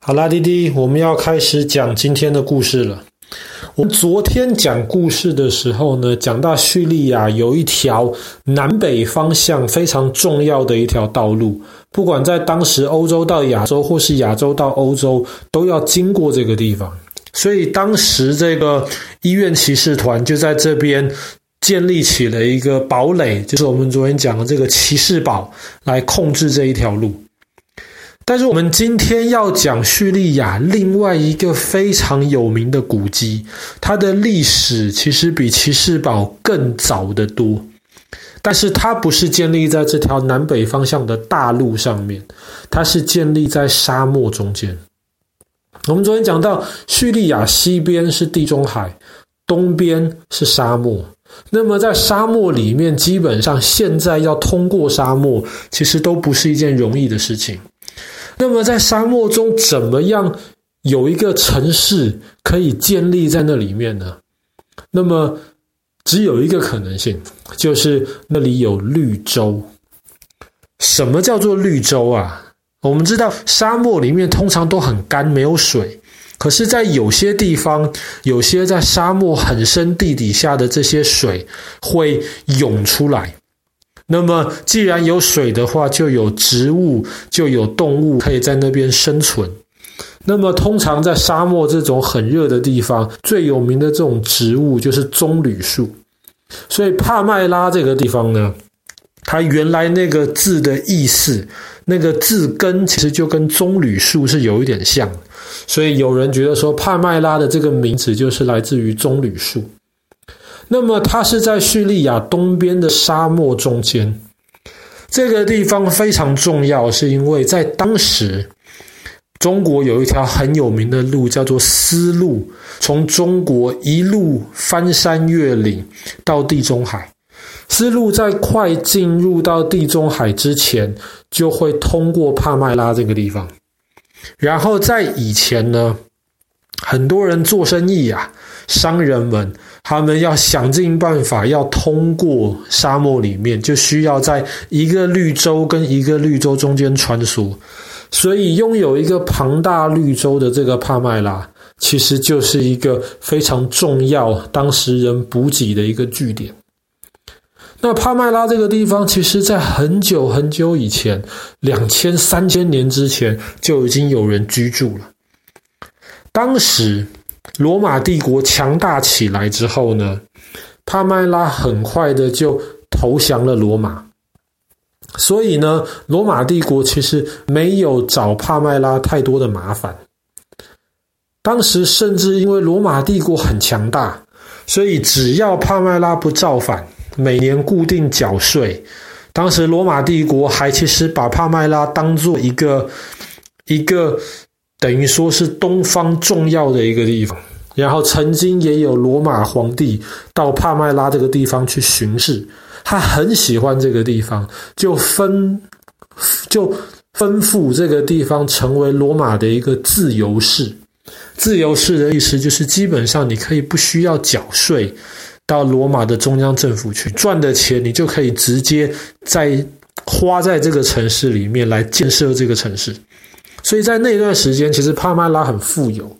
好啦，弟弟，我们要开始讲今天的故事了。我们昨天讲故事的时候呢，讲到叙利亚有一条南北方向非常重要的一条道路，不管在当时欧洲到亚洲，或是亚洲到欧洲，都要经过这个地方。所以当时这个医院骑士团就在这边建立起了一个堡垒，就是我们昨天讲的这个骑士堡，来控制这一条路。但是我们今天要讲叙利亚另外一个非常有名的古迹，它的历史其实比骑士堡更早得多。但是它不是建立在这条南北方向的大路上面，它是建立在沙漠中间。我们昨天讲到，叙利亚西边是地中海，东边是沙漠。那么在沙漠里面，基本上现在要通过沙漠，其实都不是一件容易的事情。那么在沙漠中，怎么样有一个城市可以建立在那里面呢？那么只有一个可能性，就是那里有绿洲。什么叫做绿洲啊？我们知道沙漠里面通常都很干，没有水。可是，在有些地方，有些在沙漠很深地底下的这些水会涌出来。那么，既然有水的话，就有植物，就有动物可以在那边生存。那么，通常在沙漠这种很热的地方，最有名的这种植物就是棕榈树。所以，帕麦拉这个地方呢，它原来那个字的意思，那个字根其实就跟棕榈树是有一点像。所以，有人觉得说，帕麦拉的这个名字就是来自于棕榈树。那么它是在叙利亚东边的沙漠中间，这个地方非常重要，是因为在当时中国有一条很有名的路叫做丝路，从中国一路翻山越岭到地中海。丝路在快进入到地中海之前，就会通过帕麦拉这个地方。然后在以前呢，很多人做生意啊，商人们。他们要想尽办法要通过沙漠里面，就需要在一个绿洲跟一个绿洲中间穿梭，所以拥有一个庞大绿洲的这个帕麦拉，其实就是一个非常重要当时人补给的一个据点。那帕麦拉这个地方，其实在很久很久以前，两千三千年之前就已经有人居住了，当时。罗马帝国强大起来之后呢，帕麦拉很快的就投降了罗马，所以呢，罗马帝国其实没有找帕麦拉太多的麻烦。当时甚至因为罗马帝国很强大，所以只要帕麦拉不造反，每年固定缴税。当时罗马帝国还其实把帕麦拉当做一个一个。等于说是东方重要的一个地方，然后曾经也有罗马皇帝到帕麦拉这个地方去巡视，他很喜欢这个地方，就分就吩咐这个地方成为罗马的一个自由市。自由市的意思就是基本上你可以不需要缴税到罗马的中央政府去，赚的钱你就可以直接在花在这个城市里面来建设这个城市。所以在那段时间，其实帕麦拉很富有。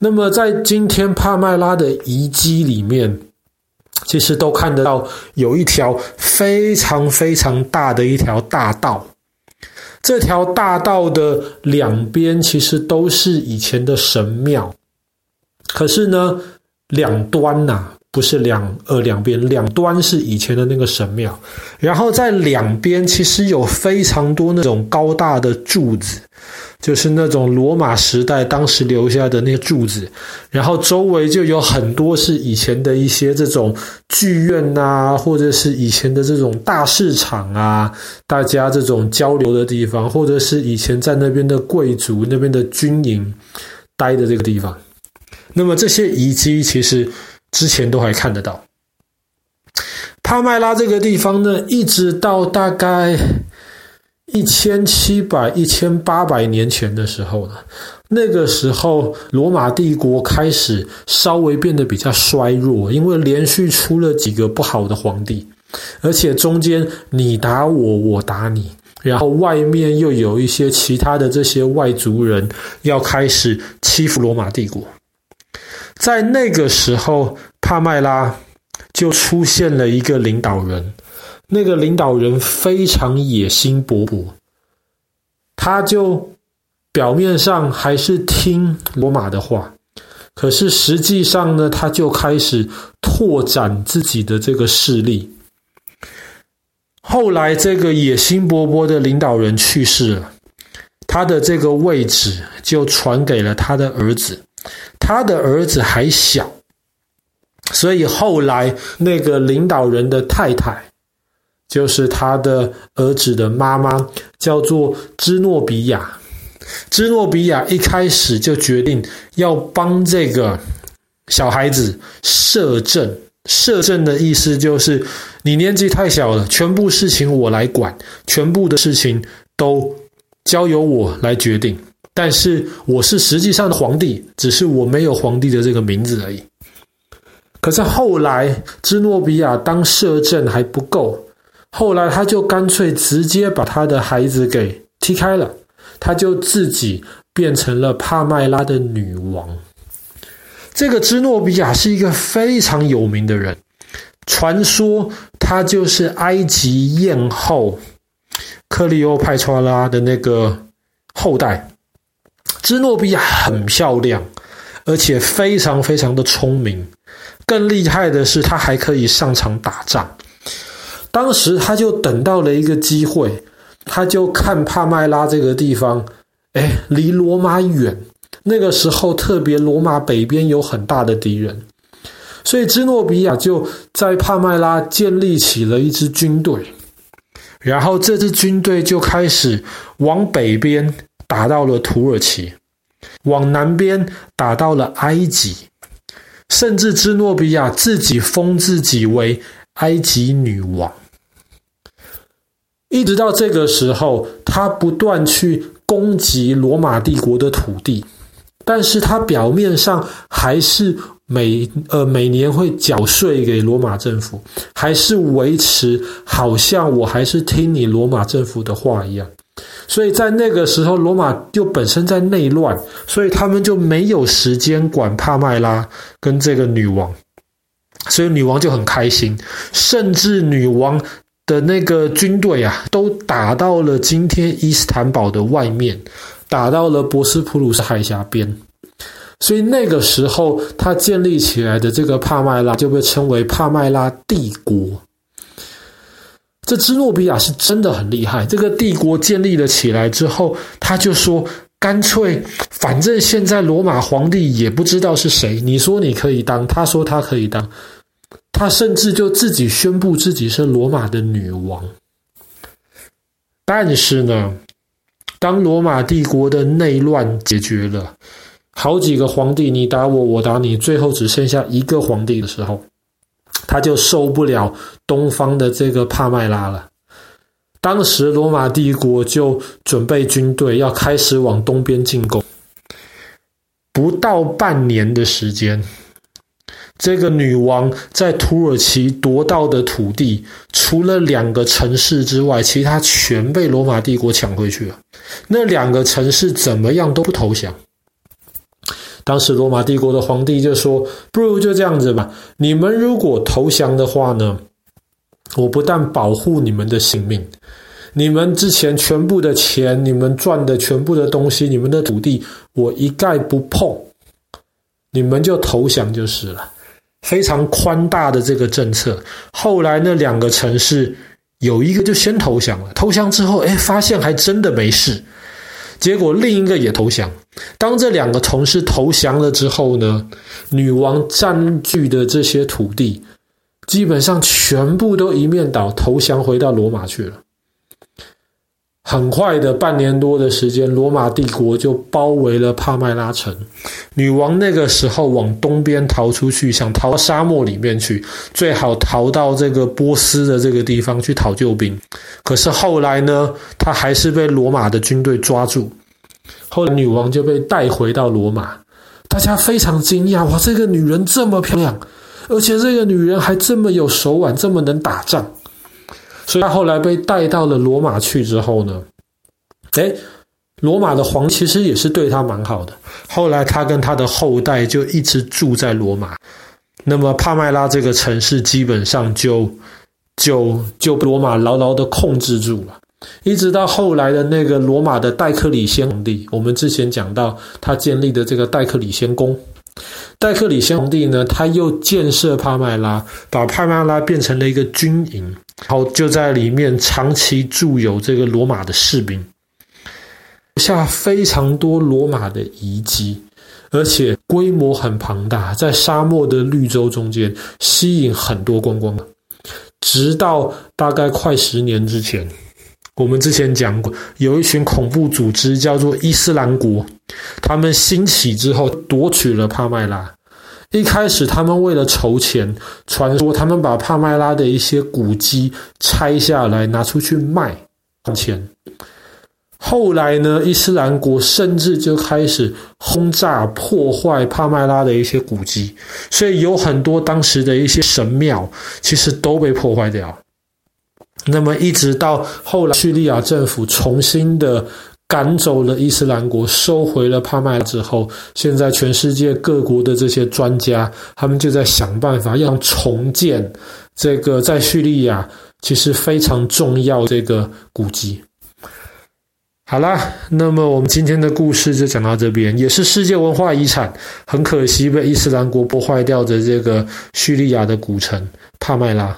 那么在今天帕麦拉的遗迹里面，其实都看得到有一条非常非常大的一条大道。这条大道的两边其实都是以前的神庙，可是呢，两端呐、不是两呃两边两端是以前的那个神庙，然后在两边其实有非常多那种高大的柱子，就是那种罗马时代当时留下的那个柱子，然后周围就有很多是以前的一些这种剧院啊，或者是以前的这种大市场啊，大家这种交流的地方，或者是以前在那边的贵族那边的军营待的这个地方。那么这些遗迹其实。之前都还看得到，帕麦拉这个地方呢，一直到大概一千七百、一千八百年前的时候呢，那个时候罗马帝国开始稍微变得比较衰弱，因为连续出了几个不好的皇帝，而且中间你打我，我打你，然后外面又有一些其他的这些外族人要开始欺负罗马帝国。在那个时候，帕麦拉就出现了一个领导人，那个领导人非常野心勃勃，他就表面上还是听罗马的话，可是实际上呢，他就开始拓展自己的这个势力。后来，这个野心勃勃的领导人去世了，他的这个位置就传给了他的儿子。他的儿子还小，所以后来那个领导人的太太，就是他的儿子的妈妈，叫做芝诺比亚。芝诺比亚一开始就决定要帮这个小孩子摄政。摄政的意思就是，你年纪太小了，全部事情我来管，全部的事情都交由我来决定。但是我是实际上的皇帝，只是我没有皇帝的这个名字而已。可是后来，芝诺比亚当摄政还不够，后来他就干脆直接把他的孩子给踢开了，他就自己变成了帕麦拉的女王。这个芝诺比亚是一个非常有名的人，传说他就是埃及艳后克利欧派特拉的那个后代。芝诺比亚很漂亮，而且非常非常的聪明。更厉害的是，他还可以上场打仗。当时他就等到了一个机会，他就看帕麦拉这个地方，哎，离罗马远。那个时候，特别罗马北边有很大的敌人，所以芝诺比亚就在帕麦拉建立起了一支军队，然后这支军队就开始往北边打到了土耳其，往南边打到了埃及，甚至芝诺比亚自己封自己为埃及女王。一直到这个时候，他不断去攻击罗马帝国的土地。但是他表面上还是每呃每年会缴税给罗马政府，还是维持好像我还是听你罗马政府的话一样。所以在那个时候，罗马就本身在内乱，所以他们就没有时间管帕麦拉跟这个女王，所以女王就很开心，甚至女王的那个军队啊，都打到了今天伊斯坦堡的外面。打到了博斯普鲁斯海峡边，所以那个时候他建立起来的这个帕麦拉就被称为帕麦拉帝国。这芝诺比亚是真的很厉害。这个帝国建立了起来之后，他就说：“干脆，反正现在罗马皇帝也不知道是谁，你说你可以当，他说他可以当，他甚至就自己宣布自己是罗马的女王。但是呢？”当罗马帝国的内乱解决了，好几个皇帝你打我，我打你，最后只剩下一个皇帝的时候，他就受不了东方的这个帕麦拉了。当时罗马帝国就准备军队要开始往东边进攻，不到半年的时间。这个女王在土耳其夺到的土地，除了两个城市之外，其他全被罗马帝国抢回去了。那两个城市怎么样都不投降。当时罗马帝国的皇帝就说：“不如就这样子吧，你们如果投降的话呢，我不但保护你们的性命，你们之前全部的钱，你们赚的全部的东西，你们的土地，我一概不碰，你们就投降就是了。”非常宽大的这个政策，后来那两个城市有一个就先投降了，投降之后，哎，发现还真的没事，结果另一个也投降。当这两个同事投降了之后呢，女王占据的这些土地，基本上全部都一面倒，投降回到罗马去了。很快的半年多的时间，罗马帝国就包围了帕麦拉城。女王那个时候往东边逃出去，想逃到沙漠里面去，最好逃到这个波斯的这个地方去讨救兵。可是后来呢，她还是被罗马的军队抓住。后来女王就被带回到罗马，大家非常惊讶，哇，这个女人这么漂亮，而且这个女人还这么有手腕，这么能打仗。所以他后来被带到了罗马去之后呢，诶，罗马的皇其实也是对他蛮好的。后来他跟他的后代就一直住在罗马，那么帕麦拉这个城市基本上就就就被罗马牢牢的控制住了。一直到后来的那个罗马的戴克里先皇帝，我们之前讲到他建立的这个戴克里先宫，戴克里先皇帝呢，他又建设帕麦拉，把帕麦拉变成了一个军营，然后就在里面长期驻有这个罗马的士兵，留下非常多罗马的遗迹，而且规模很庞大，在沙漠的绿洲中间吸引很多观光，直到大概快十年之前。我们之前讲过，有一群恐怖组织叫做伊斯兰国，他们兴起之后夺取了帕麦拉。一开始，他们为了筹钱，传说他们把帕麦拉的一些古迹拆下来拿出去卖，赚钱。后来呢，伊斯兰国甚至就开始轰炸破坏帕麦拉的一些古迹，所以有很多当时的一些神庙其实都被破坏掉。那么一直到后来，叙利亚政府重新的赶走了伊斯兰国，收回了帕麦拉之后，现在全世界各国的这些专家，他们就在想办法要重建这个在叙利亚其实非常重要这个古迹。好啦，那么我们今天的故事就讲到这边，也是世界文化遗产，很可惜被伊斯兰国破坏掉的这个叙利亚的古城帕麦拉。